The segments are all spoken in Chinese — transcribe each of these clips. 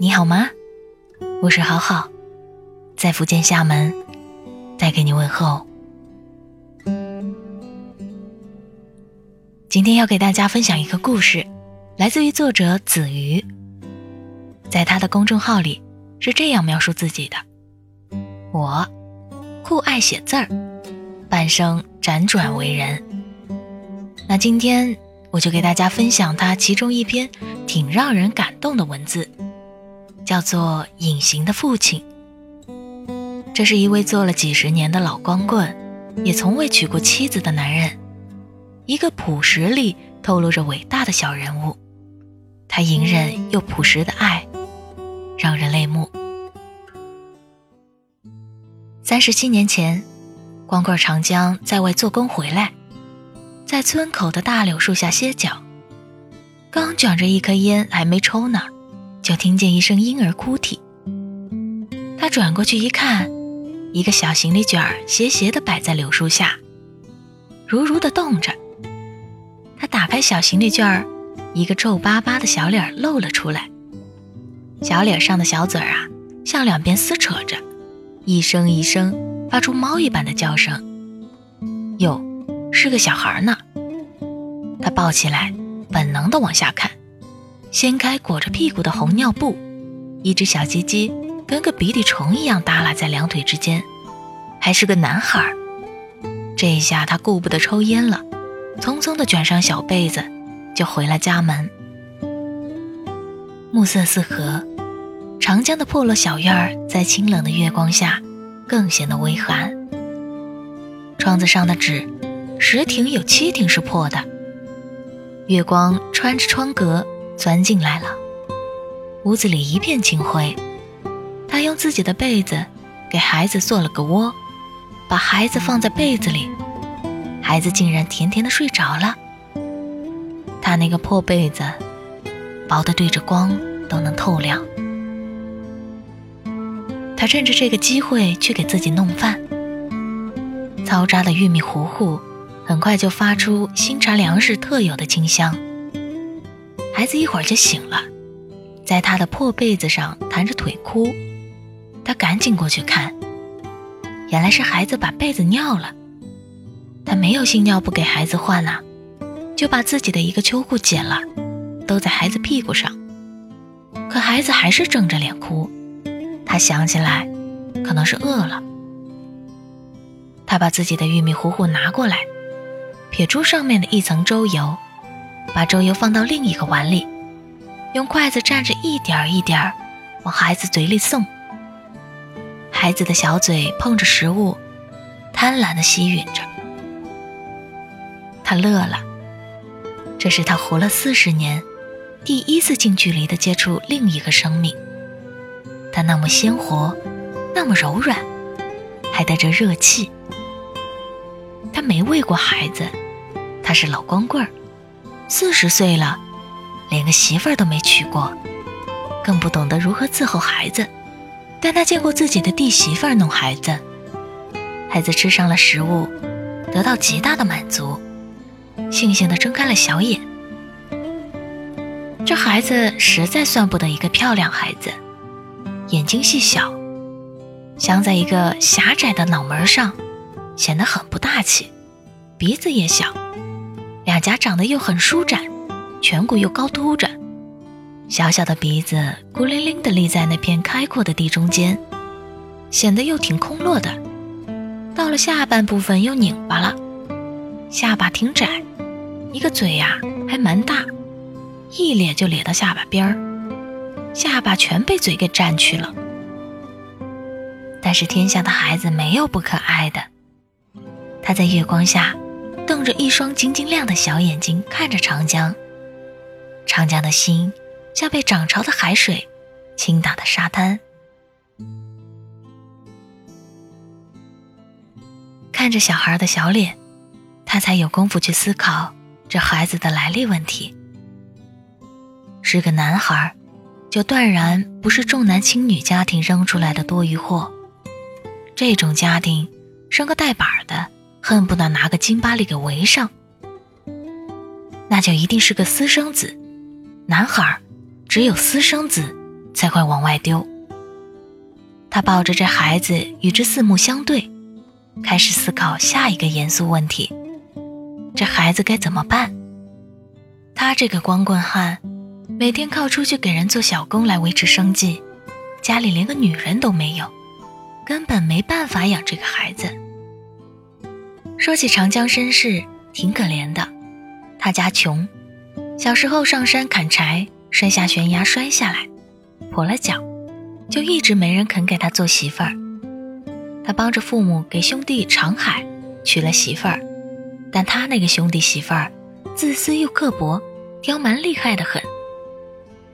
你好吗？我是好好，在福建厦门，带给你问候。今天要给大家分享一个故事，来自于作者子瑜。在他的公众号里是这样描述自己的：我酷爱写字儿，半生辗转为人。那今天我就给大家分享他其中一篇挺让人感动的文字。叫做隐形的父亲。这是一位做了几十年的老光棍，也从未娶过妻子的男人，一个朴实里透露着伟大的小人物。他隐忍又朴实的爱，让人泪目。三十七年前，光棍长江在外做工回来，在村口的大柳树下歇脚，刚卷着一颗烟，还没抽呢。就听见一声婴儿哭啼，他转过去一看，一个小行李卷儿斜斜地摆在柳树下，如如地动着。他打开小行李卷儿，一个皱巴巴的小脸露了出来，小脸上的小嘴儿啊，向两边撕扯着，一声一声发出猫一般的叫声。哟，是个小孩呢。他抱起来，本能地往下看。掀开裹着屁股的红尿布，一只小鸡鸡跟个鼻涕虫一样耷拉在两腿之间，还是个男孩。这一下他顾不得抽烟了，匆匆地卷上小被子，就回了家门。暮色四合，长江的破落小院儿在清冷的月光下更显得微寒。窗子上的纸，十挺有七挺是破的，月光穿着窗格。钻进来了，屋子里一片清灰。他用自己的被子给孩子做了个窝，把孩子放在被子里，孩子竟然甜甜的睡着了。他那个破被子，薄的对着光都能透亮。他趁着这个机会去给自己弄饭，糙渣的玉米糊糊很快就发出新茶粮食特有的清香。孩子一会儿就醒了，在他的破被子上弹着腿哭，他赶紧过去看，原来是孩子把被子尿了。他没有新尿布给孩子换啊，就把自己的一个秋裤剪了，兜在孩子屁股上。可孩子还是睁着脸哭，他想起来，可能是饿了。他把自己的玉米糊糊拿过来，撇出上面的一层粥油。把粥油放到另一个碗里，用筷子蘸着一点儿一点儿往孩子嘴里送。孩子的小嘴碰着食物，贪婪地吸吮着。他乐了，这是他活了四十年第一次近距离地接触另一个生命。他那么鲜活，那么柔软，还带着热气。他没喂过孩子，他是老光棍儿。四十岁了，连个媳妇儿都没娶过，更不懂得如何伺候孩子。但他见过自己的弟媳妇儿弄孩子，孩子吃上了食物，得到极大的满足，悻悻地睁开了小眼。这孩子实在算不得一个漂亮孩子，眼睛细小，镶在一个狭窄的脑门上，显得很不大气，鼻子也小。两颊长得又很舒展，颧骨又高凸着，小小的鼻子孤零零地立在那片开阔的地中间，显得又挺空落的。到了下半部分又拧巴了，下巴挺窄，一个嘴呀还蛮大，一咧就咧到下巴边儿，下巴全被嘴给占去了。但是天下的孩子没有不可爱的，他在月光下。一双晶晶亮的小眼睛看着长江，长江的心像被涨潮的海水倾打的沙滩。看着小孩的小脸，他才有功夫去思考这孩子的来历问题。是个男孩，就断然不是重男轻女家庭扔出来的多余货。这种家庭生个带把的。恨不得拿个金巴利给围上，那就一定是个私生子。男孩只有私生子才会往外丢。他抱着这孩子与之四目相对，开始思考下一个严肃问题：这孩子该怎么办？他这个光棍汉，每天靠出去给人做小工来维持生计，家里连个女人都没有，根本没办法养这个孩子。说起长江身世，挺可怜的。他家穷，小时候上山砍柴，摔下悬崖摔下来，跛了脚，就一直没人肯给他做媳妇儿。他帮着父母给兄弟长海娶了媳妇儿，但他那个兄弟媳妇儿自私又刻薄，刁蛮厉害的很，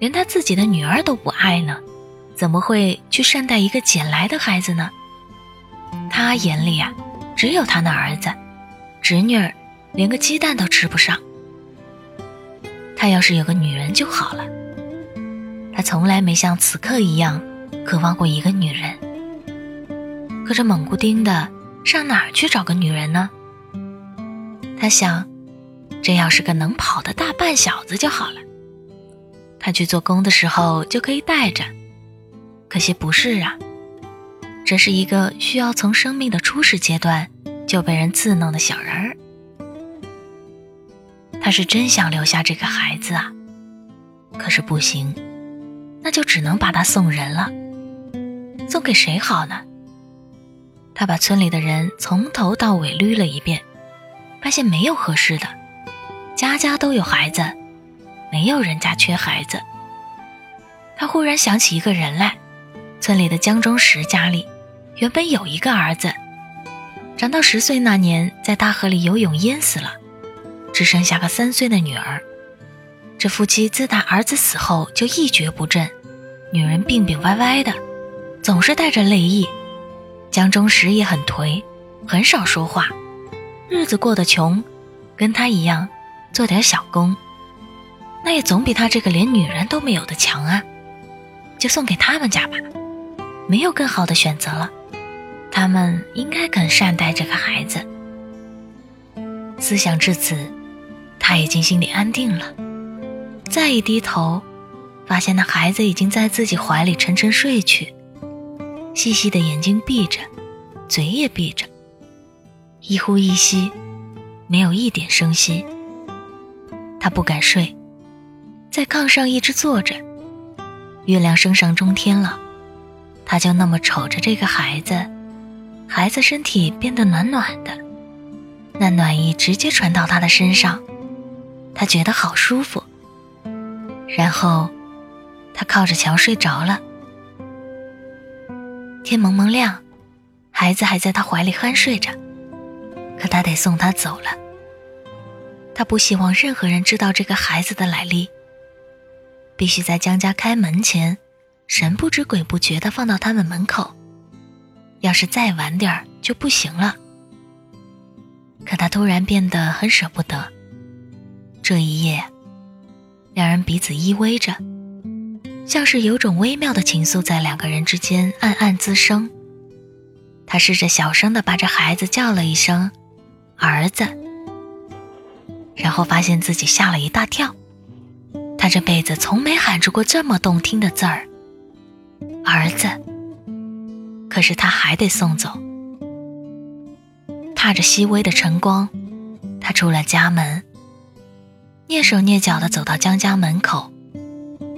连他自己的女儿都不爱呢，怎么会去善待一个捡来的孩子呢？他眼里啊。只有他那儿子，侄女儿连个鸡蛋都吃不上。他要是有个女人就好了。他从来没像此刻一样渴望过一个女人。可这猛不丁的，上哪儿去找个女人呢？他想，这要是个能跑的大半小子就好了。他去做工的时候就可以带着。可惜不是啊。这是一个需要从生命的初始阶段就被人自弄的小人儿。他是真想留下这个孩子啊，可是不行，那就只能把他送人了。送给谁好呢？他把村里的人从头到尾捋了一遍，发现没有合适的，家家都有孩子，没有人家缺孩子。他忽然想起一个人来，村里的江中石家里。原本有一个儿子，长到十岁那年，在大河里游泳淹死了，只剩下个三岁的女儿。这夫妻自打儿子死后就一蹶不振，女人病病歪歪的，总是带着泪意。江中石也很颓，很少说话，日子过得穷，跟他一样做点小工，那也总比他这个连女人都没有的强啊。就送给他们家吧，没有更好的选择了。他们应该更善待这个孩子。思想至此，他已经心里安定了。再一低头，发现那孩子已经在自己怀里沉沉睡去，细细的眼睛闭着，嘴也闭着，一呼一吸，没有一点声息。他不敢睡，在炕上一直坐着。月亮升上中天了，他就那么瞅着这个孩子。孩子身体变得暖暖的，那暖意直接传到他的身上，他觉得好舒服。然后，他靠着墙睡着了。天蒙蒙亮，孩子还在他怀里酣睡着，可他得送他走了。他不希望任何人知道这个孩子的来历，必须在江家开门前，神不知鬼不觉地放到他们门口。要是再晚点儿就不行了。可他突然变得很舍不得。这一夜，两人彼此依偎着，像是有种微妙的情愫在两个人之间暗暗滋生。他试着小声的把这孩子叫了一声“儿子”，然后发现自己吓了一大跳。他这辈子从没喊出过这么动听的字儿，“儿子”。可是他还得送走。踏着细微的晨光，他出了家门，蹑手蹑脚地走到江家门口。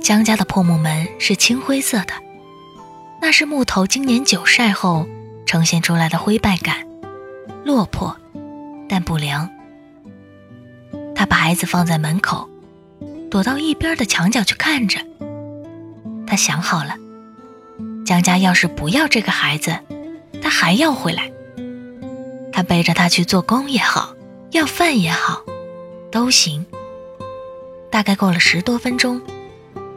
江家的破木门是青灰色的，那是木头经年久晒后呈现出来的灰败感，落魄但不凉。他把孩子放在门口，躲到一边的墙角去看着。他想好了。江家要是不要这个孩子，他还要回来。他背着他去做工也好，要饭也好，都行。大概过了十多分钟，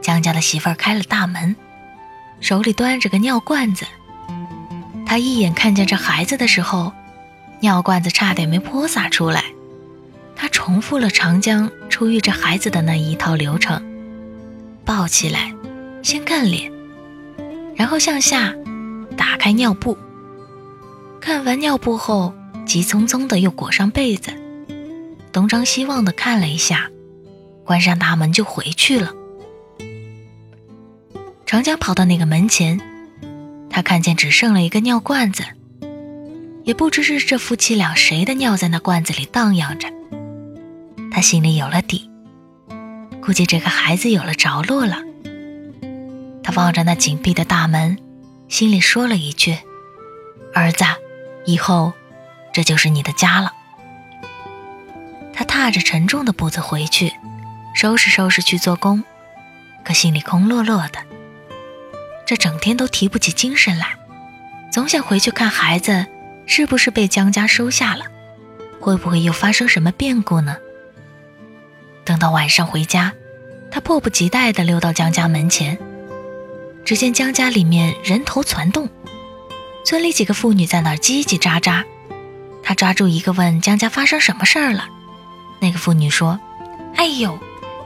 江家的媳妇儿开了大门，手里端着个尿罐子。他一眼看见这孩子的时候，尿罐子差点没泼洒出来。他重复了长江出狱这孩子的那一套流程：抱起来，先看脸。然后向下打开尿布，看完尿布后，急匆匆的又裹上被子，东张西望的看了一下，关上大门就回去了。长江跑到那个门前，他看见只剩了一个尿罐子，也不知是这夫妻俩谁的尿在那罐子里荡漾着。他心里有了底，估计这个孩子有了着落了。他望着那紧闭的大门，心里说了一句：“儿子，以后这就是你的家了。”他踏着沉重的步子回去，收拾收拾去做工，可心里空落落的。这整天都提不起精神来，总想回去看孩子是不是被江家收下了，会不会又发生什么变故呢？等到晚上回家，他迫不及待地溜到江家门前，只见江家里面人头攒动，村里几个妇女在那儿叽叽喳喳。他抓住一个问江家发生什么事儿了，那个妇女说：“哎呦，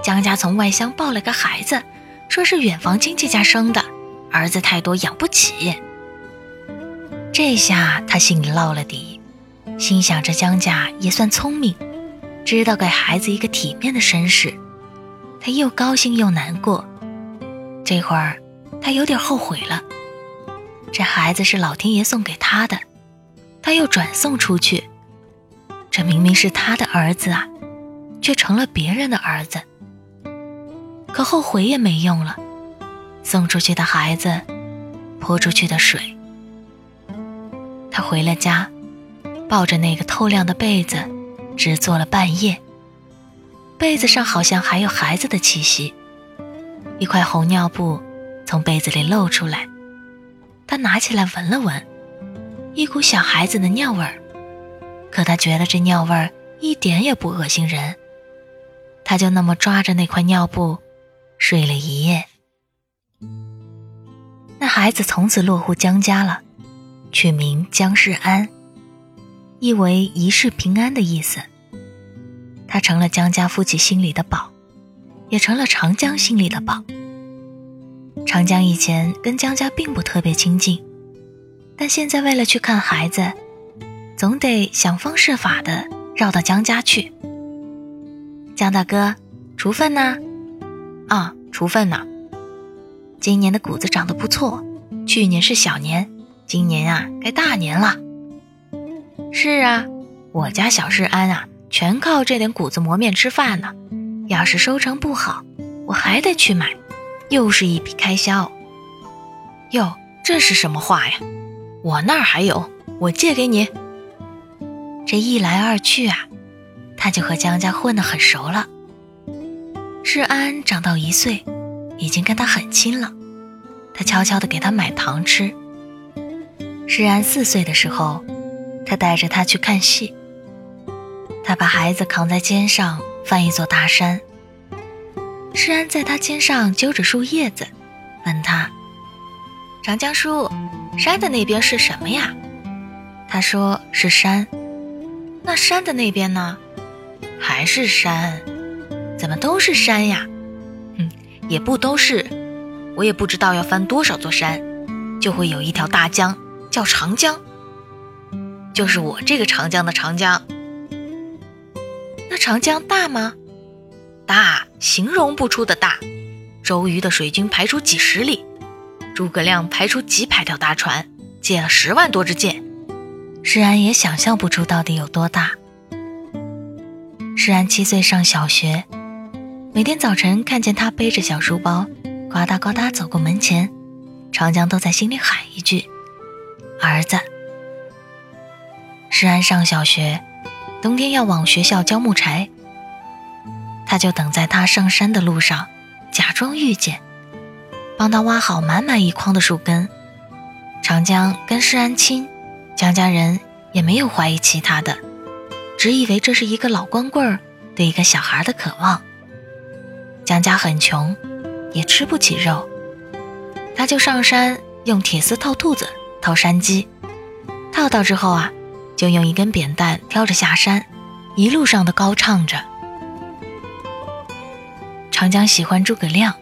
江家从外乡抱了个孩子，说是远房亲戚家生的。”儿子太多养不起，这下他心里落了底，心想着江家也算聪明，知道给孩子一个体面的身世，他又高兴又难过。这会儿他有点后悔了，这孩子是老天爷送给他的，他又转送出去，这明明是他的儿子啊，却成了别人的儿子。可后悔也没用了。送出去的孩子，泼出去的水。他回了家，抱着那个透亮的被子，只坐了半夜。被子上好像还有孩子的气息，一块红尿布从被子里露出来。他拿起来闻了闻，一股小孩子的尿味儿。可他觉得这尿味儿一点也不恶心人，他就那么抓着那块尿布，睡了一夜。那孩子从此落户江家了，取名江世安，意为一世平安的意思。他成了江家夫妻心里的宝，也成了长江心里的宝。长江以前跟江家并不特别亲近，但现在为了去看孩子，总得想方设法的绕到江家去。江大哥，锄粪呢？啊，锄粪呢。今年的谷子长得不错，去年是小年，今年啊该大年了。是啊，我家小世安啊，全靠这点谷子磨面吃饭呢。要是收成不好，我还得去买，又是一笔开销。哟，这是什么话呀？我那儿还有，我借给你。这一来二去啊，他就和江家混得很熟了。世安长到一岁。已经跟他很亲了，他悄悄地给他买糖吃。世安四岁的时候，他带着他去看戏。他把孩子扛在肩上，翻一座大山。诗安在他肩上揪着树叶子，问他：“长江叔，山的那边是什么呀？”他说：“是山。”那山的那边呢？还是山？怎么都是山呀？嗯也不都是，我也不知道要翻多少座山，就会有一条大江，叫长江，就是我这个长江的长江。那长江大吗？大，形容不出的大。周瑜的水军排出几十里，诸葛亮排出几百条大船，借了十万多支箭。施安也想象不出到底有多大。施安七岁上小学。每天早晨看见他背着小书包，呱嗒呱嗒走过门前，长江都在心里喊一句：“儿子。”世安上小学，冬天要往学校交木柴，他就等在他上山的路上，假装遇见，帮他挖好满满一筐的树根。长江跟施安亲，江家人也没有怀疑其他的，只以为这是一个老光棍儿对一个小孩的渴望。江家很穷，也吃不起肉，他就上山用铁丝套兔子，套山鸡。套到之后啊，就用一根扁担挑着下山，一路上的高唱着。长江喜欢诸葛亮，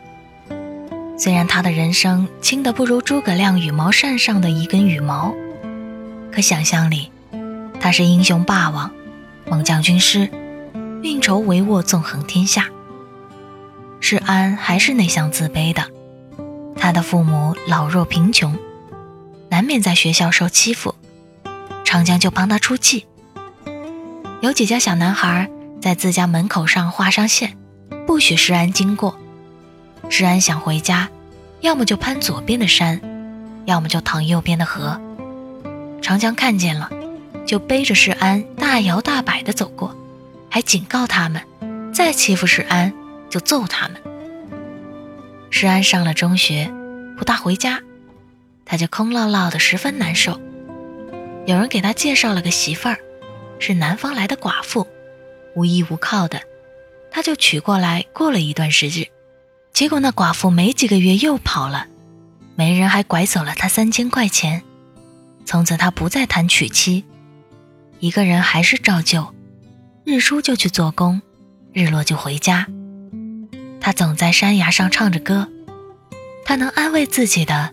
虽然他的人生轻的不如诸葛亮羽毛扇上的一根羽毛，可想象里，他是英雄霸王，猛将军师，运筹帷幄，纵横天下。世安还是内向自卑的，他的父母老弱贫穷，难免在学校受欺负，长江就帮他出气。有几家小男孩在自家门口上画上线，不许施安经过。施安想回家，要么就攀左边的山，要么就淌右边的河。长江看见了，就背着施安大摇大摆地走过，还警告他们：再欺负施安，就揍他们。施安上了中学，不大回家，他就空落落的，十分难受。有人给他介绍了个媳妇儿，是南方来的寡妇，无依无靠的，他就娶过来过了一段时日。结果那寡妇没几个月又跑了，媒人还拐走了他三千块钱。从此他不再谈娶妻，一个人还是照旧，日出就去做工，日落就回家。他总在山崖上唱着歌，他能安慰自己的，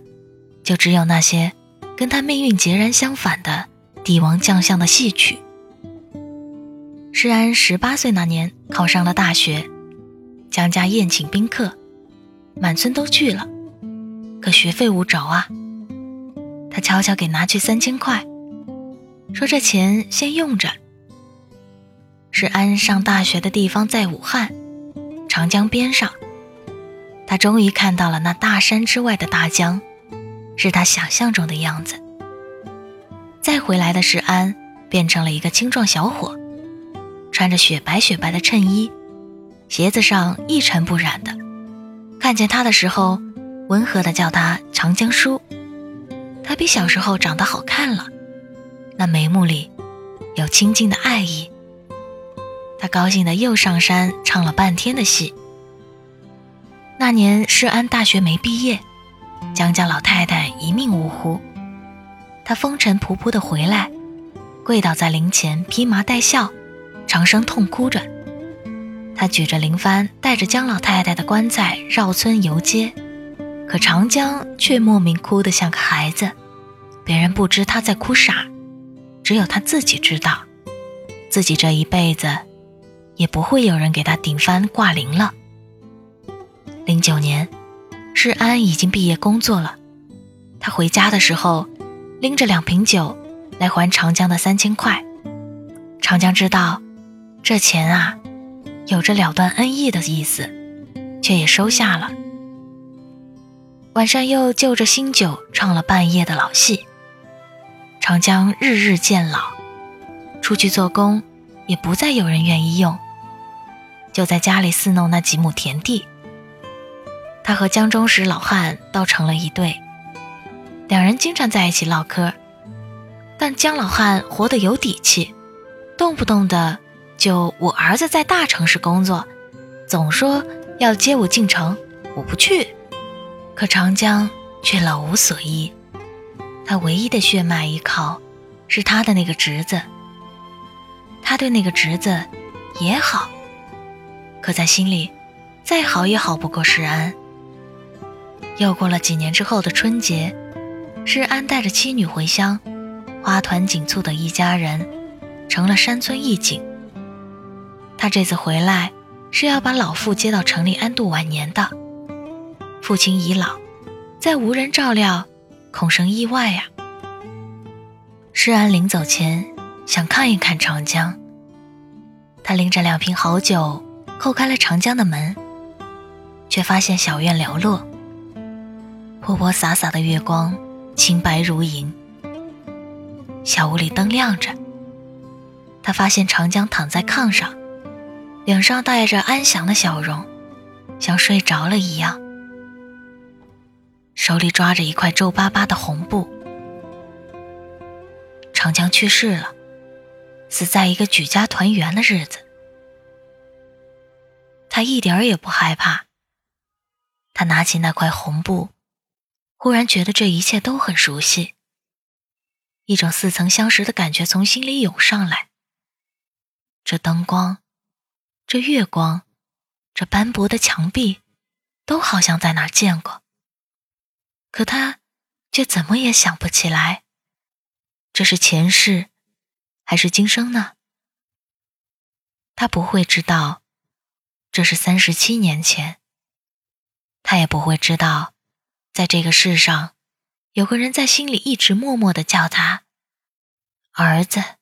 就只有那些跟他命运截然相反的帝王将相的戏曲。施安十八岁那年考上了大学，江家宴请宾客，满村都去了，可学费无着啊。他悄悄给拿去三千块，说这钱先用着。施安上大学的地方在武汉。长江边上，他终于看到了那大山之外的大江，是他想象中的样子。再回来的石安变成了一个青壮小伙，穿着雪白雪白的衬衣，鞋子上一尘不染的。看见他的时候，温和的叫他长江叔。他比小时候长得好看了，那眉目里有亲近的爱意。他高兴的又上山唱了半天的戏。那年世安大学没毕业，江家老太太一命呜呼。他风尘仆仆的回来，跪倒在灵前披麻戴孝，长生痛哭着。他举着灵幡，带着江老太太的棺材绕村游街，可长江却莫名哭得像个孩子。别人不知他在哭啥，只有他自己知道，自己这一辈子。也不会有人给他顶幡挂铃了。零九年，世安已经毕业工作了。他回家的时候，拎着两瓶酒来还长江的三千块。长江知道这钱啊，有着了断恩义的意思，却也收下了。晚上又就着新酒唱了半夜的老戏。长江日日渐老，出去做工也不再有人愿意用。就在家里伺弄那几亩田地。他和江中石老汉倒成了一对，两人经常在一起唠嗑。但江老汉活得有底气，动不动的就我儿子在大城市工作，总说要接我进城，我不去。可长江却老无所依，他唯一的血脉依靠是他的那个侄子。他对那个侄子也好。可在心里，再好也好不过世安。又过了几年之后的春节，世安带着妻女回乡，花团锦簇的一家人，成了山村一景。他这次回来是要把老父接到城里安度晚年的。父亲已老，再无人照料，恐生意外呀。施安临走前想看一看长江，他拎着两瓶好酒。叩开了长江的门，却发现小院寥落，泼泼洒洒的月光清白如银。小屋里灯亮着，他发现长江躺在炕上，脸上带着安详的笑容，像睡着了一样，手里抓着一块皱巴巴的红布。长江去世了，死在一个举家团圆的日子。他一点儿也不害怕。他拿起那块红布，忽然觉得这一切都很熟悉，一种似曾相识的感觉从心里涌上来。这灯光，这月光，这斑驳的墙壁，都好像在哪儿见过。可他却怎么也想不起来，这是前世，还是今生呢？他不会知道。这是三十七年前，他也不会知道，在这个世上，有个人在心里一直默默的叫他儿子。